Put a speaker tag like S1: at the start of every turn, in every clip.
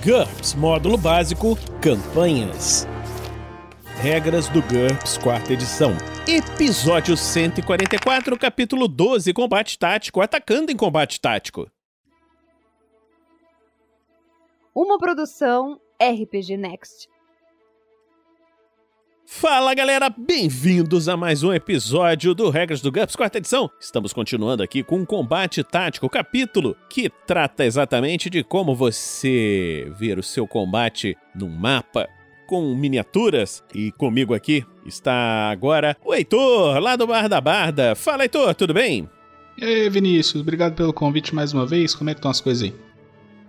S1: GURPS Módulo Básico Campanhas. Regras do GURPS, quarta edição. Episódio 144, capítulo 12 Combate Tático Atacando em Combate Tático.
S2: Uma produção RPG Next.
S1: Fala galera, bem-vindos a mais um episódio do Regras do GURPS, quarta edição. Estamos continuando aqui com um combate tático, capítulo que trata exatamente de como você ver o seu combate num mapa com miniaturas. E comigo aqui está agora o Heitor, lá do Bar da Barda. Fala Heitor, tudo bem?
S3: E aí, Vinícius, obrigado pelo convite mais uma vez. Como é que estão as coisas aí?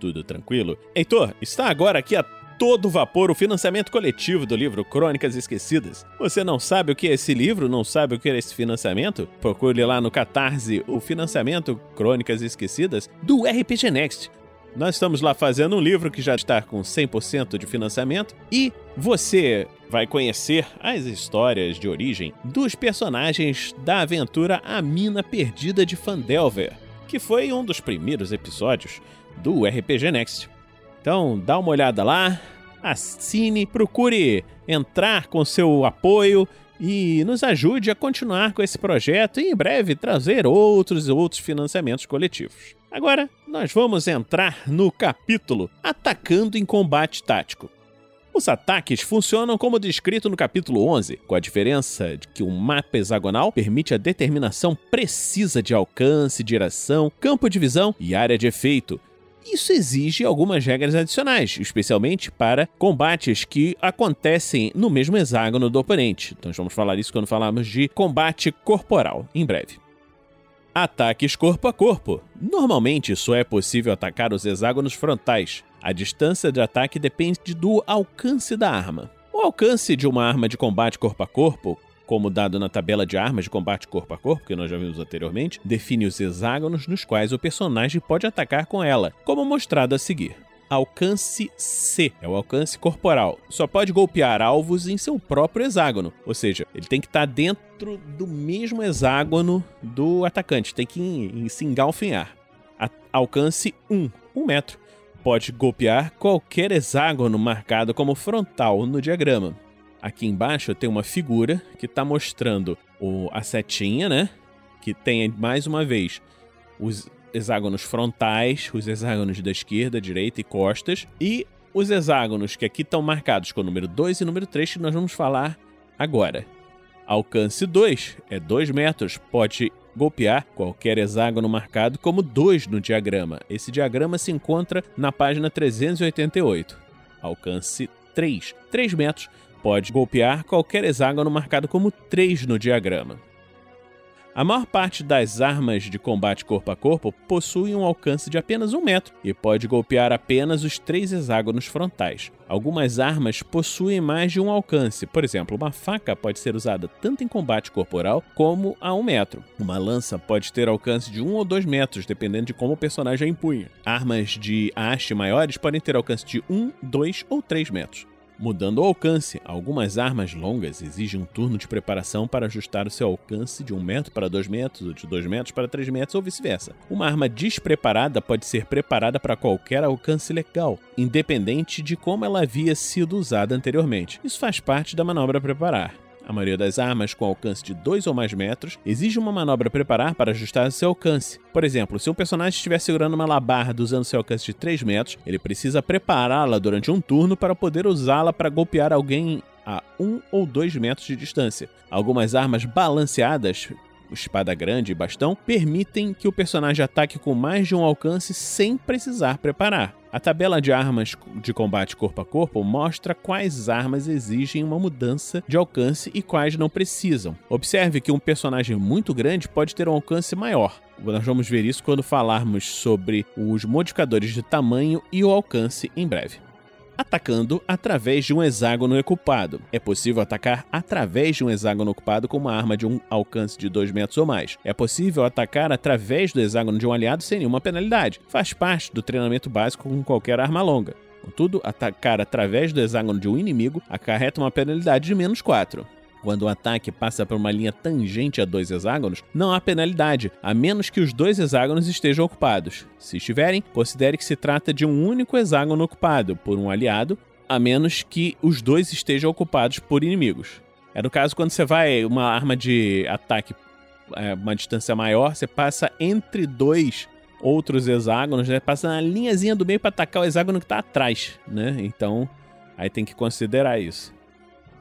S1: Tudo tranquilo. Heitor, está agora aqui a todo vapor o financiamento coletivo do livro Crônicas Esquecidas. Você não sabe o que é esse livro? Não sabe o que é esse financiamento? Procure lá no Catarse o financiamento Crônicas Esquecidas do RPG Next. Nós estamos lá fazendo um livro que já está com 100% de financiamento e você vai conhecer as histórias de origem dos personagens da aventura A Mina Perdida de Fandelver, que foi um dos primeiros episódios do RPG Next. Então, dá uma olhada lá, assine, procure entrar com seu apoio e nos ajude a continuar com esse projeto e em breve trazer outros e outros financiamentos coletivos. Agora, nós vamos entrar no capítulo Atacando em Combate Tático. Os ataques funcionam como descrito no capítulo 11, com a diferença de que um mapa hexagonal permite a determinação precisa de alcance, direção, campo de visão e área de efeito, isso exige algumas regras adicionais, especialmente para combates que acontecem no mesmo hexágono do oponente. Então vamos falar isso quando falarmos de combate corporal, em breve. Ataques corpo a corpo. Normalmente só é possível atacar os hexágonos frontais. A distância de ataque depende do alcance da arma. O alcance de uma arma de combate corpo a corpo como dado na tabela de armas de combate corpo a corpo, que nós já vimos anteriormente, define os hexágonos nos quais o personagem pode atacar com ela, como mostrado a seguir. Alcance C é o alcance corporal. Só pode golpear alvos em seu próprio hexágono, ou seja, ele tem que estar dentro do mesmo hexágono do atacante, tem que se engalfinhar. Alcance 1, 1 metro. Pode golpear qualquer hexágono marcado como frontal no diagrama. Aqui embaixo tem uma figura que está mostrando o, a setinha, né? Que tem mais uma vez os hexágonos frontais, os hexágonos da esquerda, direita e costas, e os hexágonos que aqui estão marcados com o número 2 e número 3 que nós vamos falar agora. Alcance 2 é 2 metros, pode golpear qualquer hexágono marcado como 2 no diagrama. Esse diagrama se encontra na página 388. Alcance 3, 3 metros, pode golpear qualquer hexágono marcado como 3 no diagrama. A maior parte das armas de combate corpo a corpo possuem um alcance de apenas um metro e pode golpear apenas os três hexágonos frontais. Algumas armas possuem mais de um alcance, por exemplo, uma faca pode ser usada tanto em combate corporal como a um metro. Uma lança pode ter alcance de um ou dois metros, dependendo de como o personagem a empunha. Armas de haste maiores podem ter alcance de um, dois ou três metros. Mudando o alcance, algumas armas longas exigem um turno de preparação para ajustar o seu alcance de 1 metro para 2 metros, ou de 2 metros para 3 metros, ou vice-versa. Uma arma despreparada pode ser preparada para qualquer alcance legal, independente de como ela havia sido usada anteriormente. Isso faz parte da manobra preparar. A maioria das armas com alcance de 2 ou mais metros exige uma manobra preparar para ajustar seu alcance. Por exemplo, se um personagem estiver segurando uma labarda usando seu alcance de 3 metros, ele precisa prepará-la durante um turno para poder usá-la para golpear alguém a 1 ou 2 metros de distância. Algumas armas balanceadas espada grande e bastão, permitem que o personagem ataque com mais de um alcance sem precisar preparar. A tabela de armas de combate corpo a corpo mostra quais armas exigem uma mudança de alcance e quais não precisam. Observe que um personagem muito grande pode ter um alcance maior. Nós vamos ver isso quando falarmos sobre os modificadores de tamanho e o alcance em breve atacando através de um hexágono ocupado. É possível atacar através de um hexágono ocupado com uma arma de um alcance de 2 metros ou mais. É possível atacar através do hexágono de um aliado sem nenhuma penalidade. Faz parte do treinamento básico com qualquer arma longa. Contudo, atacar através do hexágono de um inimigo acarreta uma penalidade de menos 4. Quando o ataque passa por uma linha tangente a dois hexágonos, não há penalidade, a menos que os dois hexágonos estejam ocupados. Se estiverem, considere que se trata de um único hexágono ocupado por um aliado, a menos que os dois estejam ocupados por inimigos. É no caso quando você vai uma arma de ataque é, uma distância maior, você passa entre dois outros hexágonos, né? Passa na linhazinha do meio para atacar o hexágono que está atrás, né? Então, aí tem que considerar isso.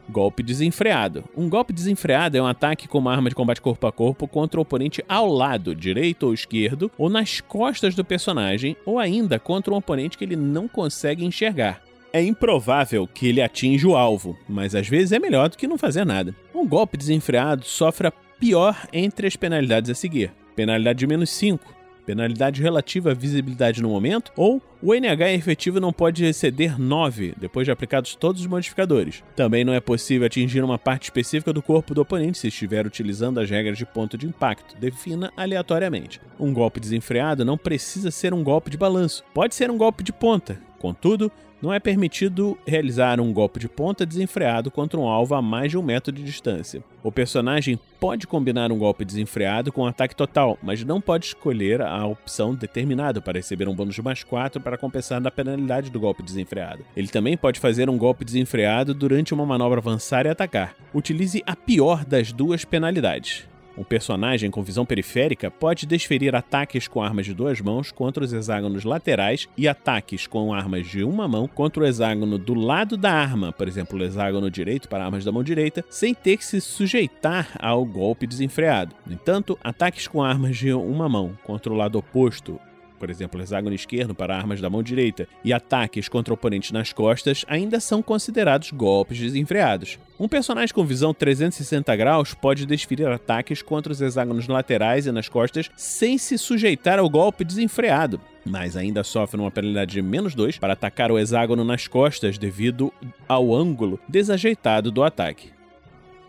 S1: Golpe desenfreado. Um golpe desenfreado é um ataque com uma arma de combate corpo a corpo contra o oponente ao lado, direito ou esquerdo, ou nas costas do personagem, ou ainda contra um oponente que ele não consegue enxergar. É improvável que ele atinja o alvo, mas às vezes é melhor do que não fazer nada. Um golpe desenfreado sofre a pior entre as penalidades a seguir: penalidade de menos 5, penalidade relativa à visibilidade no momento, ou o NH efetivo não pode exceder 9, depois de aplicados todos os modificadores. Também não é possível atingir uma parte específica do corpo do oponente se estiver utilizando as regras de ponto de impacto, defina aleatoriamente. Um golpe desenfreado não precisa ser um golpe de balanço, pode ser um golpe de ponta. Contudo, não é permitido realizar um golpe de ponta desenfreado contra um alvo a mais de um metro de distância. O personagem pode combinar um golpe desenfreado com um ataque total, mas não pode escolher a opção determinada para receber um bônus de mais 4 para compensar da penalidade do golpe desenfreado. Ele também pode fazer um golpe desenfreado durante uma manobra avançar e atacar. Utilize a pior das duas penalidades. Um personagem com visão periférica pode desferir ataques com armas de duas mãos contra os hexágonos laterais e ataques com armas de uma mão contra o hexágono do lado da arma, por exemplo, o hexágono direito para armas da mão direita, sem ter que se sujeitar ao golpe desenfreado. No entanto, ataques com armas de uma mão contra o lado oposto por exemplo, hexágono esquerdo para armas da mão direita, e ataques contra oponentes nas costas ainda são considerados golpes desenfreados. Um personagem com visão 360 graus pode desferir ataques contra os hexágonos laterais e nas costas sem se sujeitar ao golpe desenfreado, mas ainda sofre uma penalidade de menos 2 para atacar o hexágono nas costas devido ao ângulo desajeitado do ataque.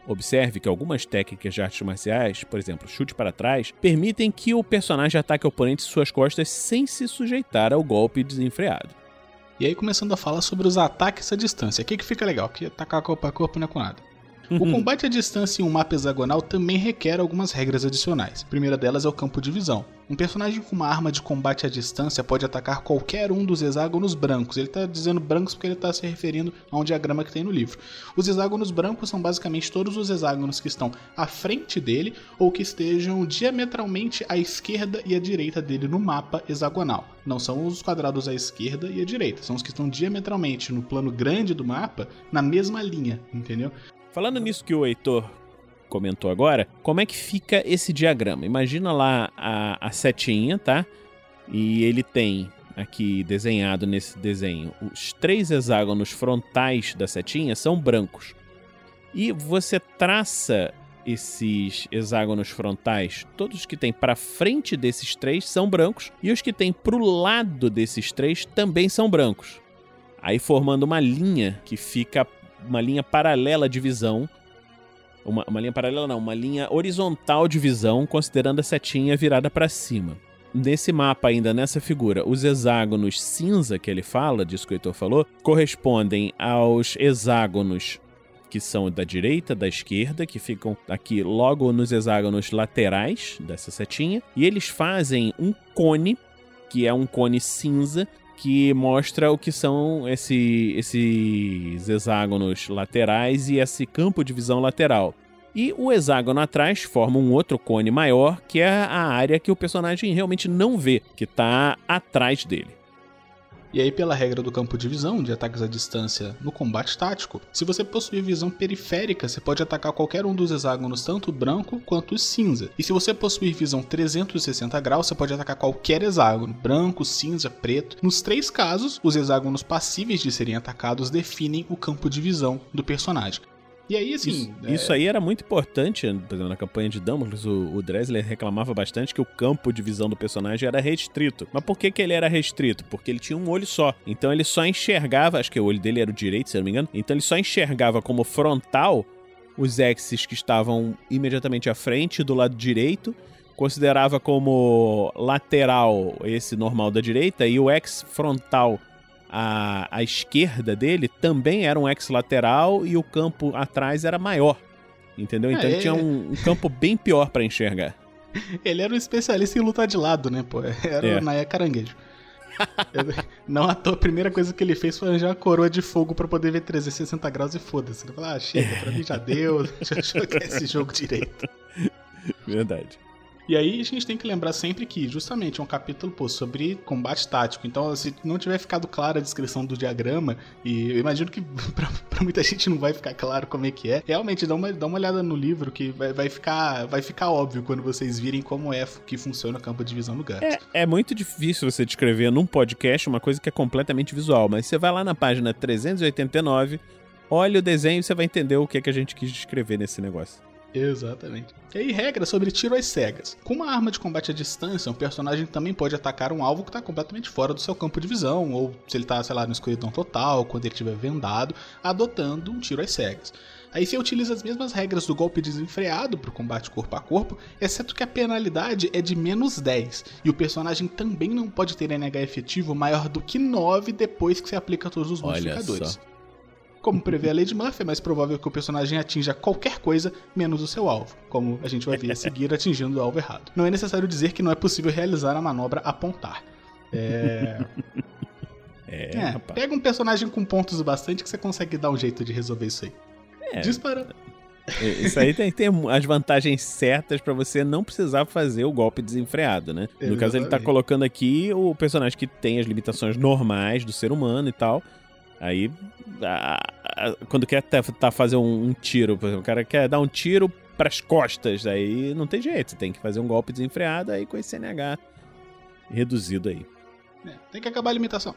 S1: Observe que algumas técnicas de artes marciais, por exemplo, chute para trás, permitem que o personagem ataque o oponente em suas costas sem se sujeitar ao golpe desenfreado.
S3: E aí começando a falar sobre os ataques à distância. Aqui que fica legal, que atacar corpo a corpo não é com nada. O combate à distância em um mapa hexagonal também requer algumas regras adicionais. A primeira delas é o campo de visão. Um personagem com uma arma de combate à distância pode atacar qualquer um dos hexágonos brancos. Ele está dizendo brancos porque ele está se referindo a um diagrama que tem no livro. Os hexágonos brancos são basicamente todos os hexágonos que estão à frente dele ou que estejam diametralmente à esquerda e à direita dele no mapa hexagonal. Não são os quadrados à esquerda e à direita, são os que estão diametralmente no plano grande do mapa na mesma linha, entendeu?
S1: Falando nisso que o Heitor comentou agora, como é que fica esse diagrama? Imagina lá a, a setinha, tá? E ele tem aqui desenhado nesse desenho, os três hexágonos frontais da setinha são brancos. E você traça esses hexágonos frontais, todos que tem para frente desses três são brancos e os que tem para o lado desses três também são brancos. Aí formando uma linha que fica uma linha paralela de visão. Uma, uma linha paralela não, uma linha horizontal de visão, considerando a setinha virada para cima. Nesse mapa ainda, nessa figura, os hexágonos cinza que ele fala, disso que o Heitor falou, correspondem aos hexágonos que são da direita, da esquerda, que ficam aqui logo nos hexágonos laterais dessa setinha, e eles fazem um cone, que é um cone cinza, que mostra o que são esse, esses hexágonos laterais e esse campo de visão lateral. E o hexágono atrás forma um outro cone maior, que é a área que o personagem realmente não vê, que está atrás dele.
S3: E aí, pela regra do campo de visão, de ataques à distância no combate tático, se você possuir visão periférica, você pode atacar qualquer um dos hexágonos, tanto branco quanto cinza. E se você possuir visão 360 graus, você pode atacar qualquer hexágono, branco, cinza, preto. Nos três casos, os hexágonos passíveis de serem atacados definem o campo de visão do personagem. E aí, assim.
S1: Isso, é... isso, aí era muito importante, por exemplo, na campanha de Dumbledore, o, o Dressler reclamava bastante que o campo de visão do personagem era restrito. Mas por que, que ele era restrito? Porque ele tinha um olho só. Então ele só enxergava, acho que o olho dele era o direito, se eu não me engano. Então ele só enxergava como frontal os X's que estavam imediatamente à frente do lado direito considerava como lateral esse normal da direita e o X frontal à, à esquerda dele também era um ex-lateral e o campo atrás era maior. Entendeu? Então
S3: É,
S1: ele tinha
S3: é.
S1: um, um campo bem pior pra enxergar.
S3: Ele era um especialista em lutar de lado, né, pô? Era
S1: É.
S3: o Naya Caranguejo. Não à toa, a primeira coisa que ele fez foi arranjar uma coroa de fogo pra poder ver 360 graus e foda-se. Ele falou, ah, chega, pra mim já deu, eu jogar esse jogo direito.
S1: Verdade.
S3: E aí a gente tem que lembrar sempre que, justamente, é um capítulo pô, sobre combate tático. Então, se não tiver ficado clara a descrição do diagrama, e eu imagino que pra muita gente não vai ficar claro como é que é, realmente dá uma, dá uma olhada no livro que vai, vai, ficar, vai ficar óbvio quando vocês virem como é que funciona o campo de visão no GURPS.
S1: É, é muito difícil você descrever num podcast uma coisa que é completamente visual, mas você vai lá na página 389, olha o desenho e você vai entender o que, é que a gente quis descrever nesse negócio.
S3: Exatamente. E aí, regra sobre tiro às cegas. Com uma arma de combate à distância, um personagem também pode atacar um alvo que está completamente fora do seu campo de visão, ou se ele está, sei lá, no escuridão total, quando ele estiver vendado, adotando um tiro às cegas. Aí você utiliza as mesmas regras do golpe desenfreado para o combate corpo a corpo, exceto que a penalidade é de menos 10, e o personagem também não pode ter NH efetivo maior do que 9 depois que você aplica todos os
S1: Olha
S3: modificadores.
S1: só.
S3: Como prevê a lei de Murphy, é mais provável que o personagem atinja qualquer coisa menos o seu alvo, como a gente vai ver a seguir atingindo o alvo errado. Não é necessário dizer que não é possível realizar a manobra apontar. É...
S1: É,
S3: é,
S1: rapaz.
S3: pega um personagem com pontos bastante que você consegue dar um jeito de resolver isso aí.
S1: É.
S3: Disparando.
S1: É, Isso aí tem, as vantagens certas pra você não precisar fazer o golpe desenfreado, né? No caso, ele tá
S3: Exatamente.
S1: colocando aqui o personagem que tem as limitações normais do ser humano e tal. Aí, a- a- quando quer tá, fazer um, um tiro, por exemplo, o cara quer dar um tiro pras costas, aí não tem jeito, você tem que fazer um golpe desenfreado aí com esse NH reduzido aí.
S3: É, tem que acabar a limitação.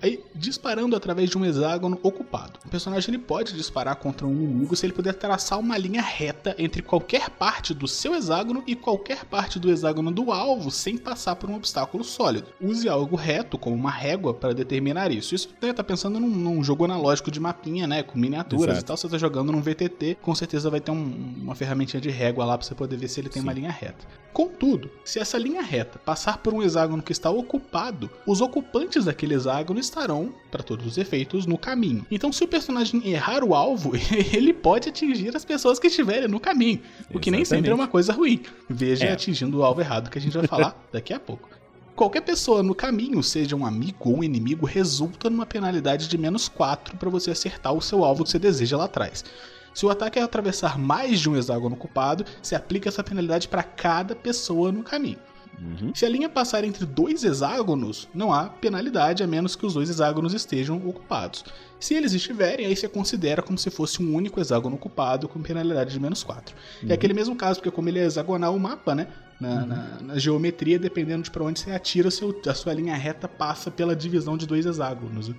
S3: Aí, disparando através de um hexágono ocupado. O personagem ele pode disparar contra um inimigo se ele puder traçar uma linha reta entre qualquer parte do seu hexágono e qualquer parte do hexágono do alvo sem passar por um obstáculo sólido. Use algo reto, como uma régua, para determinar isso. Isso você tá pensando num, num jogo analógico de mapinha, né? Com miniaturas
S1: Exato.
S3: e tal. Você tá jogando num VTT, com certeza vai ter um- uma ferramentinha de régua lá para você poder ver se ele tem
S1: Sim.
S3: uma linha reta. Contudo, se essa linha reta passar por um hexágono que está ocupado, os ocupantes daquele hexágono estarão, para todos os efeitos, no caminho. Então, se o personagem errar o alvo, ele pode atingir as pessoas que estiverem no caminho, o que nem sempre é uma coisa ruim. Veja
S1: É.
S3: atingindo o alvo errado que a gente vai falar daqui a pouco. Qualquer pessoa no caminho, seja um amigo ou um inimigo, resulta numa penalidade de menos 4 para você acertar o seu alvo que você deseja lá atrás. Se o ataque é atravessar mais de um hexágono ocupado, se aplica essa penalidade para cada pessoa no caminho.
S1: Uhum.
S3: Se a linha passar entre dois hexágonos, não há penalidade a menos que os dois hexágonos estejam ocupados. Se eles estiverem, aí você considera como se fosse um único hexágono ocupado com penalidade de menos 4. É aquele mesmo caso, porque como ele é hexagonal o mapa, né? Na, na- na geometria, dependendo de para onde você atira, seu- a sua linha reta passa pela divisão de dois hexágonos.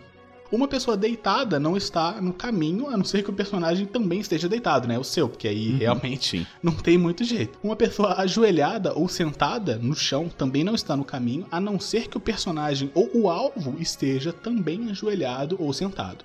S3: Uma pessoa deitada não está no caminho, a não ser que o personagem também esteja deitado, né? O seu, porque aí
S1: Uhum.
S3: realmente
S1: Sim.
S3: não tem muito jeito. Uma pessoa ajoelhada ou sentada no chão também não está no caminho, a não ser que o personagem ou o alvo esteja também ajoelhado ou sentado.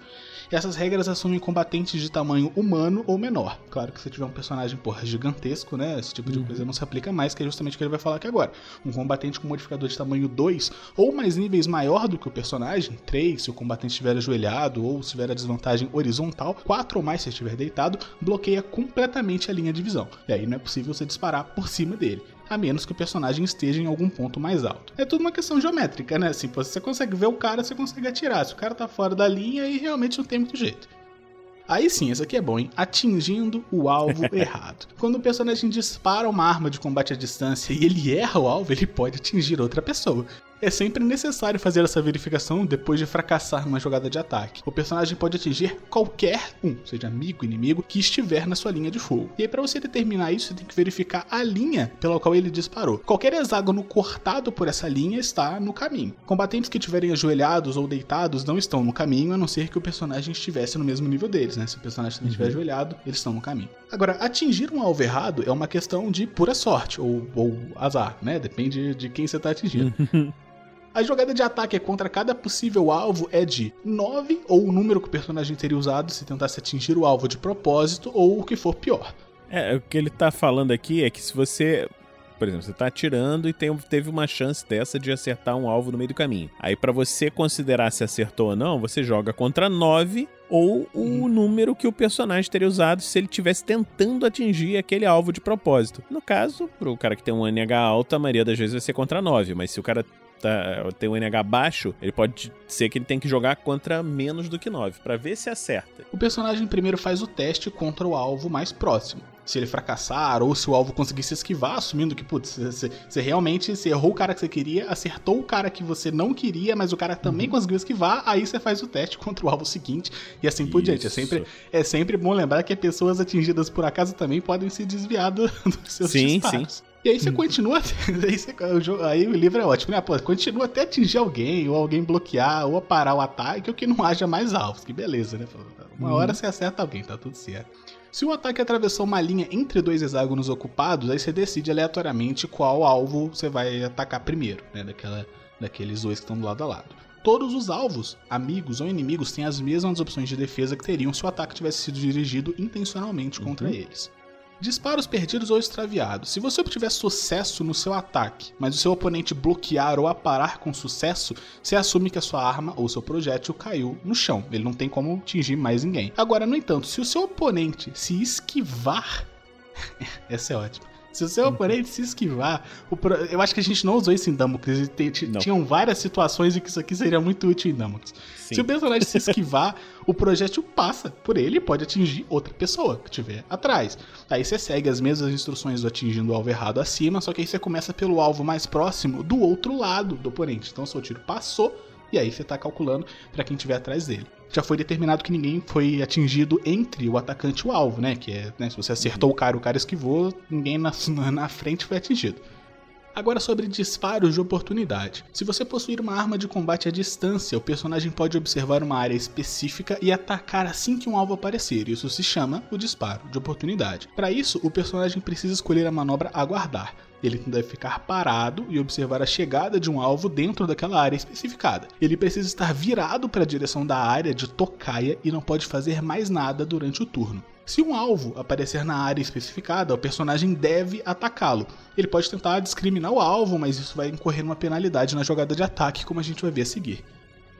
S3: Essas regras assumem combatentes de tamanho humano ou menor. Claro que se tiver um personagem, porra, gigantesco, né? Esse tipo de
S1: Uhum.
S3: coisa não se aplica mais, que é justamente o que ele vai falar aqui agora. Um combatente com modificador de tamanho 2 ou mais níveis maior do que o personagem, 3 se o combatente estiver ajoelhado ou se tiver a desvantagem horizontal, 4 ou mais se estiver deitado, bloqueia completamente a linha de visão. E aí não é possível você disparar por cima dele. A menos que o personagem esteja em algum ponto mais alto. É tudo uma questão geométrica, né? Assim, você consegue ver o cara, você consegue atirar. Se o cara tá fora da linha, aí realmente não tem muito jeito. Aí sim, esse aqui é bom, hein? Atingindo o alvo errado. Quando o personagem dispara uma arma de combate à distância e ele erra o alvo, ele pode atingir outra pessoa. É sempre necessário fazer essa verificação depois de fracassar numa jogada de ataque. O personagem pode atingir qualquer um, seja amigo, inimigo, que estiver na sua linha de fogo. E aí, para você determinar isso, você tem que verificar a linha pela qual ele disparou. Qualquer hexágono cortado por essa linha está no caminho. Combatentes que estiverem ajoelhados ou deitados não estão no caminho, a não ser que o personagem estivesse no mesmo nível deles, né? Se o personagem também estiver ajoelhado, eles estão no caminho. Agora, atingir um alvo errado é uma questão de pura sorte, ou, ou azar, né? Depende de quem você está atingindo. A jogada de ataque contra cada possível alvo é de 9, ou o número que o personagem teria usado se tentasse atingir o alvo de propósito, ou o que for pior.
S1: É, o que ele tá falando aqui é que se você. Por exemplo, você tá atirando e tem, teve uma chance dessa de acertar um alvo no meio do caminho. Aí, pra você considerar se acertou ou não, você joga contra 9 ou o número que o personagem teria usado se ele estivesse tentando atingir aquele alvo de propósito. No caso, pro cara que tem um NH alto, a maioria das vezes vai ser contra 9, mas se o cara tá, tem um NH baixo, ele pode ser que ele tem que jogar contra menos do que 9, para ver se acerta.
S3: O personagem primeiro faz o teste contra o alvo mais próximo. Se ele fracassar, ou se o alvo conseguir se esquivar, assumindo que, putz, você, você realmente você errou o cara que você queria, acertou o cara que você não queria, mas o cara também uhum. conseguiu esquivar, aí você faz o teste contra o alvo seguinte e assim por diante. É sempre, é sempre bom lembrar que pessoas atingidas por acaso também podem se desviar do, dos seus sim, disparos. Sim. E aí você hum. continua. Aí, você, aí, o livro é ótimo, né? Pô, continua até atingir alguém, ou alguém bloquear, ou parar o ataque, ou que não haja mais alvos. Que beleza, né? Uma hum. hora você acerta alguém, tá tudo certo. Se o ataque atravessou uma linha entre dois hexágonos ocupados, aí você decide aleatoriamente qual alvo você vai atacar primeiro, né? Daquela, daqueles dois que estão do lado a lado. Todos os alvos, amigos ou inimigos, têm as mesmas opções de defesa que teriam se o ataque tivesse sido dirigido intencionalmente contra uhum. eles. Disparos perdidos ou extraviados. Se você obtiver sucesso no seu ataque, mas o seu oponente bloquear ou aparar com sucesso, você assume que a sua arma ou seu projétil caiu no chão. Ele não tem como atingir mais ninguém. Agora, no entanto, se o seu oponente se esquivar. essa é ótima. Se o seu oponente se esquivar, pro... eu acho que a gente não usou isso em Damocles. Tinham várias situações em que isso aqui seria muito útil em Damocles. Se o personagem se esquivar, o projétil passa por ele e pode atingir outra pessoa que estiver atrás. Aí você segue as mesmas instruções do atingindo o alvo errado acima, só que aí você começa pelo alvo mais próximo do outro lado do oponente. Então seu tiro passou e aí você está calculando para quem estiver atrás dele. Já foi determinado que ninguém foi atingido entre o atacante e o alvo, né? Que é, né, se você acertou o cara, o cara esquivou, ninguém na, na frente foi atingido. Agora sobre disparos de oportunidade. Se você possuir uma arma de combate à distância, o personagem pode observar uma área específica e atacar assim que um alvo aparecer. Isso se chama o disparo de oportunidade. Para isso, o personagem precisa escolher a manobra aguardar. Ele deve ficar parado e observar a chegada de um alvo dentro daquela área especificada. Ele precisa estar virado para a direção da área de tocaia e não pode fazer mais nada durante o turno. Se um alvo aparecer na área especificada, o personagem deve atacá-lo. Ele pode tentar discriminar o alvo, mas isso vai incorrer numa penalidade na jogada de ataque, como a gente vai ver a seguir.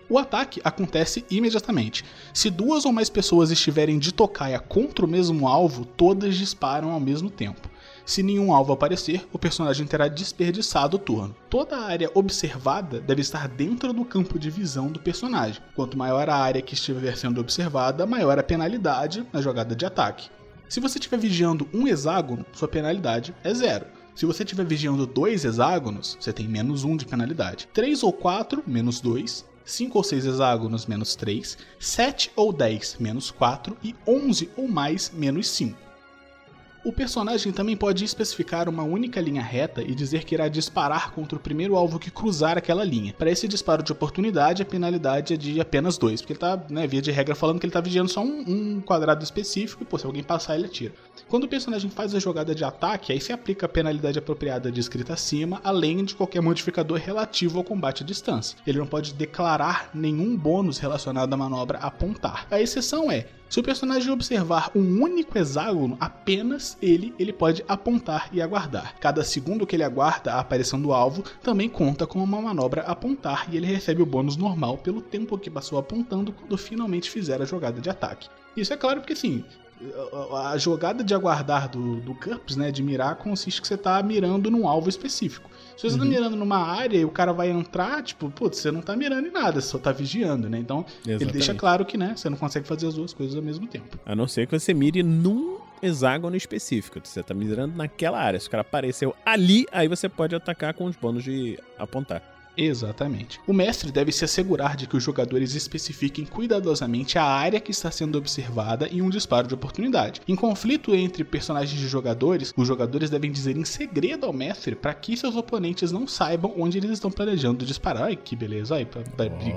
S3: O ataque acontece imediatamente. Se duas ou mais pessoas estiverem de tocaia contra o mesmo alvo, todas disparam ao mesmo tempo. Se nenhum alvo aparecer, o personagem terá desperdiçado o turno. Toda a área observada deve estar dentro do campo de visão do personagem. Quanto maior a área que estiver sendo observada, maior a penalidade na jogada de ataque. Se você estiver vigiando um hexágono, sua penalidade é zero. Se você estiver vigiando dois hexágonos, você tem menos um de penalidade. Três ou quatro, menos dois. 5 ou 6 hexágonos, menos 3, 7 ou 10, menos 4 e 11 ou mais, menos 5. O personagem também pode especificar uma única linha reta e dizer que irá disparar contra o primeiro alvo que cruzar aquela linha. Para esse disparo de oportunidade, a penalidade é de apenas dois, porque ele está, né, via de regra, falando que ele está vigiando só um, um, quadrado específico e, pô, se alguém passar, ele atira. Quando o personagem faz a jogada de ataque, aí se aplica a penalidade apropriada descrita acima, além de qualquer modificador relativo ao combate à distância. Ele não pode declarar nenhum bônus relacionado à manobra apontar. A exceção é se o personagem observar um único hexágono, apenas ele, ele pode apontar e aguardar. Cada segundo que ele aguarda a aparição do alvo também conta como uma manobra apontar e ele recebe o bônus normal pelo tempo que passou apontando quando finalmente fizer a jogada de ataque. Isso é claro porque assim, a jogada de aguardar do, do GURPS, né, de mirar, consiste que você está mirando num alvo específico. Se você tá uhum. tá mirando numa área e o cara vai entrar, tipo, putz, você não tá mirando em nada, você só tá vigiando, né? Então, Exatamente. ele deixa claro que, né, você não consegue fazer as duas coisas ao mesmo tempo.
S1: A não ser que você mire num hexágono específico. Você tá mirando naquela área. Se o cara apareceu ali, aí você pode atacar com os bônus de apontar.
S3: Exatamente. O mestre deve se assegurar de que os jogadores especifiquem cuidadosamente a área que está sendo observada em um disparo de oportunidade. Em conflito entre personagens de jogadores, os jogadores devem dizer em segredo ao mestre para que seus oponentes não saibam onde eles estão planejando disparar. Ai, que beleza, aí,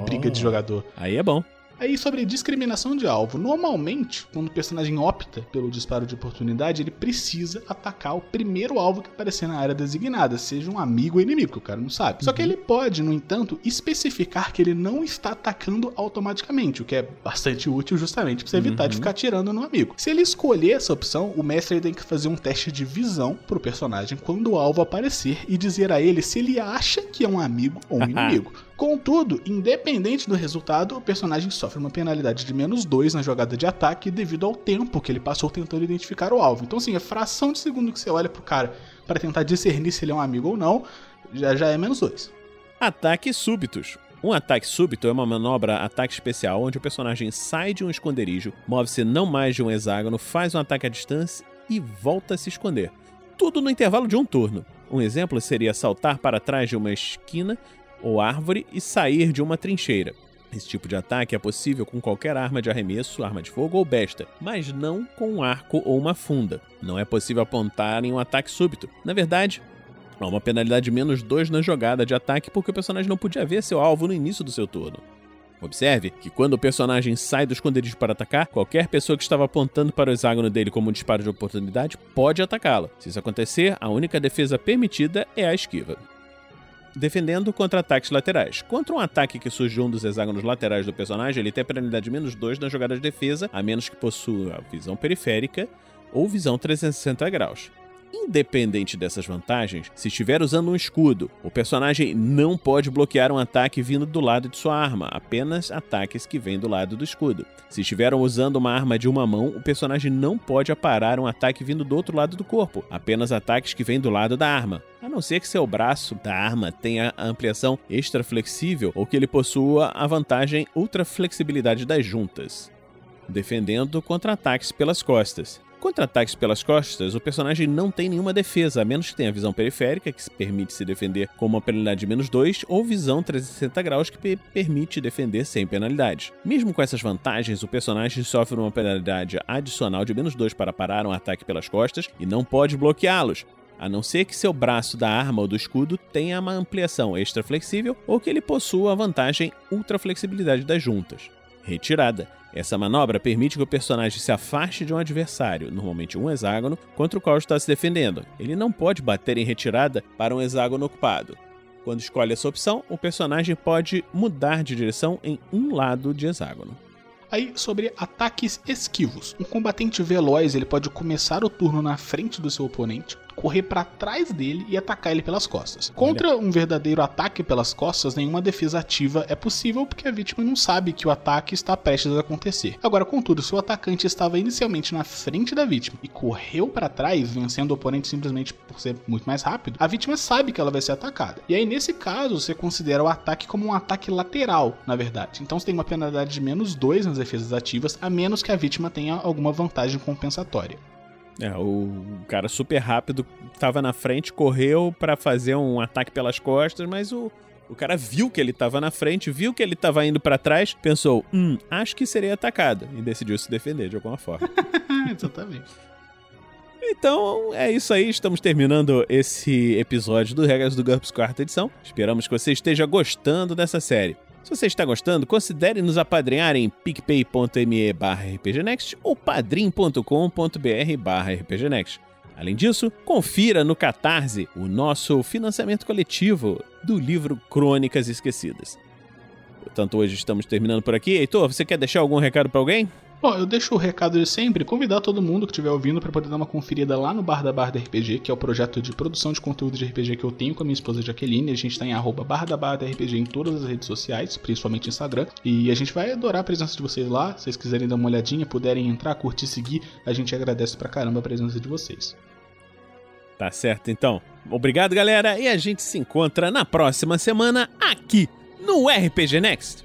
S3: briga de jogador.
S1: Aí é bom.
S3: Aí sobre discriminação de alvo. Normalmente, quando o personagem opta pelo disparo de oportunidade, ele precisa atacar o primeiro alvo que aparecer na área designada, seja um amigo ou inimigo, que o cara não sabe. Só que uhum. ele pode, no entanto, especificar que ele não está atacando automaticamente, o que é bastante útil justamente para você evitar uhum. de ficar atirando no amigo. Se ele escolher essa opção, o mestre tem que fazer um teste de visão pro personagem quando o alvo aparecer e dizer a ele se ele acha que é um amigo ou um inimigo. Contudo, independente do resultado, o personagem sofre uma penalidade de menos 2 na jogada de ataque devido ao tempo que ele passou tentando identificar o alvo. Então, assim, a fração de segundo que você olha pro cara para tentar discernir se ele é um amigo ou não, já, já é menos 2.
S1: Ataques súbitos. Um ataque súbito é uma manobra ataque especial onde o personagem sai de um esconderijo, move-se não mais de um hexágono, faz um ataque à distância e volta a se esconder. Tudo no intervalo de um turno. Um exemplo seria saltar para trás de uma esquina ou árvore e sair de uma trincheira. Esse tipo de ataque é possível com qualquer arma de arremesso, arma de fogo ou besta, mas não com um arco ou uma funda. Não é possível apontar em um ataque súbito. Na verdade, há uma penalidade de menos 2 na jogada de ataque porque o personagem não podia ver seu alvo no início do seu turno. Observe que quando o personagem sai do esconderijo para atacar, qualquer pessoa que estava apontando para o hexágono dele como um disparo de oportunidade pode atacá-lo. Se isso acontecer, a única defesa permitida é a esquiva. Defendendo contra ataques laterais. Contra um ataque que surge um dos hexágonos laterais do personagem, ele tem a penalidade de menos 2 na jogada de defesa, a menos que possua visão periférica ou visão 360 graus. Independente dessas vantagens, se estiver usando um escudo, o personagem não pode bloquear um ataque vindo do lado de sua arma, apenas ataques que vêm do lado do escudo. Se estiver usando uma arma de uma mão, o personagem não pode aparar um ataque vindo do outro lado do corpo, apenas ataques que vêm do lado da arma. A não ser que seu braço da arma tenha a ampliação extra flexível ou que ele possua a vantagem ultra flexibilidade das juntas defendendo contra ataques pelas costas. Contra ataques pelas costas, o personagem não tem nenhuma defesa, a menos que tenha visão periférica, que permite se defender com uma penalidade de menos 2, ou visão 360 graus, que permite defender sem penalidade. Mesmo com essas vantagens, o personagem sofre uma penalidade adicional de menos 2 para parar um ataque pelas costas e não pode bloqueá-los, a não ser que seu braço da arma ou do escudo tenha uma ampliação extra flexível ou que ele possua a vantagem ultra flexibilidade das juntas. Retirada. Essa manobra permite que o personagem se afaste de um adversário, normalmente um hexágono, contra o qual está se defendendo. Ele não pode bater em retirada para um hexágono ocupado. Quando escolhe essa opção, o personagem pode mudar de direção em um lado de hexágono.
S3: Aí, sobre ataques esquivos. Um combatente veloz ele pode começar o turno na frente do seu oponente, correr para trás dele e atacar ele pelas costas. Contra um verdadeiro ataque pelas costas, nenhuma defesa ativa é possível porque a vítima não sabe que o ataque está prestes a acontecer. Agora, contudo, se o atacante estava inicialmente na frente da vítima e correu para trás, vencendo o oponente simplesmente por ser muito mais rápido, a vítima sabe que ela vai ser atacada. E aí, nesse caso, você considera o ataque como um ataque lateral, na verdade. Então você tem uma penalidade de menos 2 nas defesas ativas, a menos que a vítima tenha alguma vantagem compensatória.
S1: É, o cara super rápido tava na frente, correu para fazer um ataque pelas costas, mas o, o cara viu que ele tava na frente, viu que ele tava indo para trás, pensou, hum, acho que seria atacado, e decidiu se defender de alguma forma.
S3: Exatamente.
S1: Então é isso aí, estamos terminando esse episódio do Regras do GURPS quarta edição. Esperamos que você esteja gostando dessa série. Se você está gostando, considere nos apadrinhar em picpay.me rpgnext ou padrim.com.br rpgnext. Além disso, confira no Catarse o nosso financiamento coletivo do livro Crônicas Esquecidas. Portanto, hoje estamos terminando por aqui. Heitor, você quer deixar algum recado para alguém?
S3: Bom, eu deixo o recado de sempre, convidar todo mundo que estiver ouvindo para poder dar uma conferida lá no Bar da Barda RPG, que é o projeto de produção de conteúdo de RPG que eu tenho com a minha esposa Jaqueline. A gente está em arroba Bar da Barda RPG em todas as redes sociais, principalmente Instagram. E a gente vai adorar a presença de vocês lá. Se vocês quiserem dar uma olhadinha, puderem entrar, curtir, seguir, a gente agradece pra caramba a presença de vocês.
S1: Tá certo, então. Obrigado, galera, e a gente se encontra na próxima semana aqui no RPG Next.